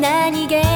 何気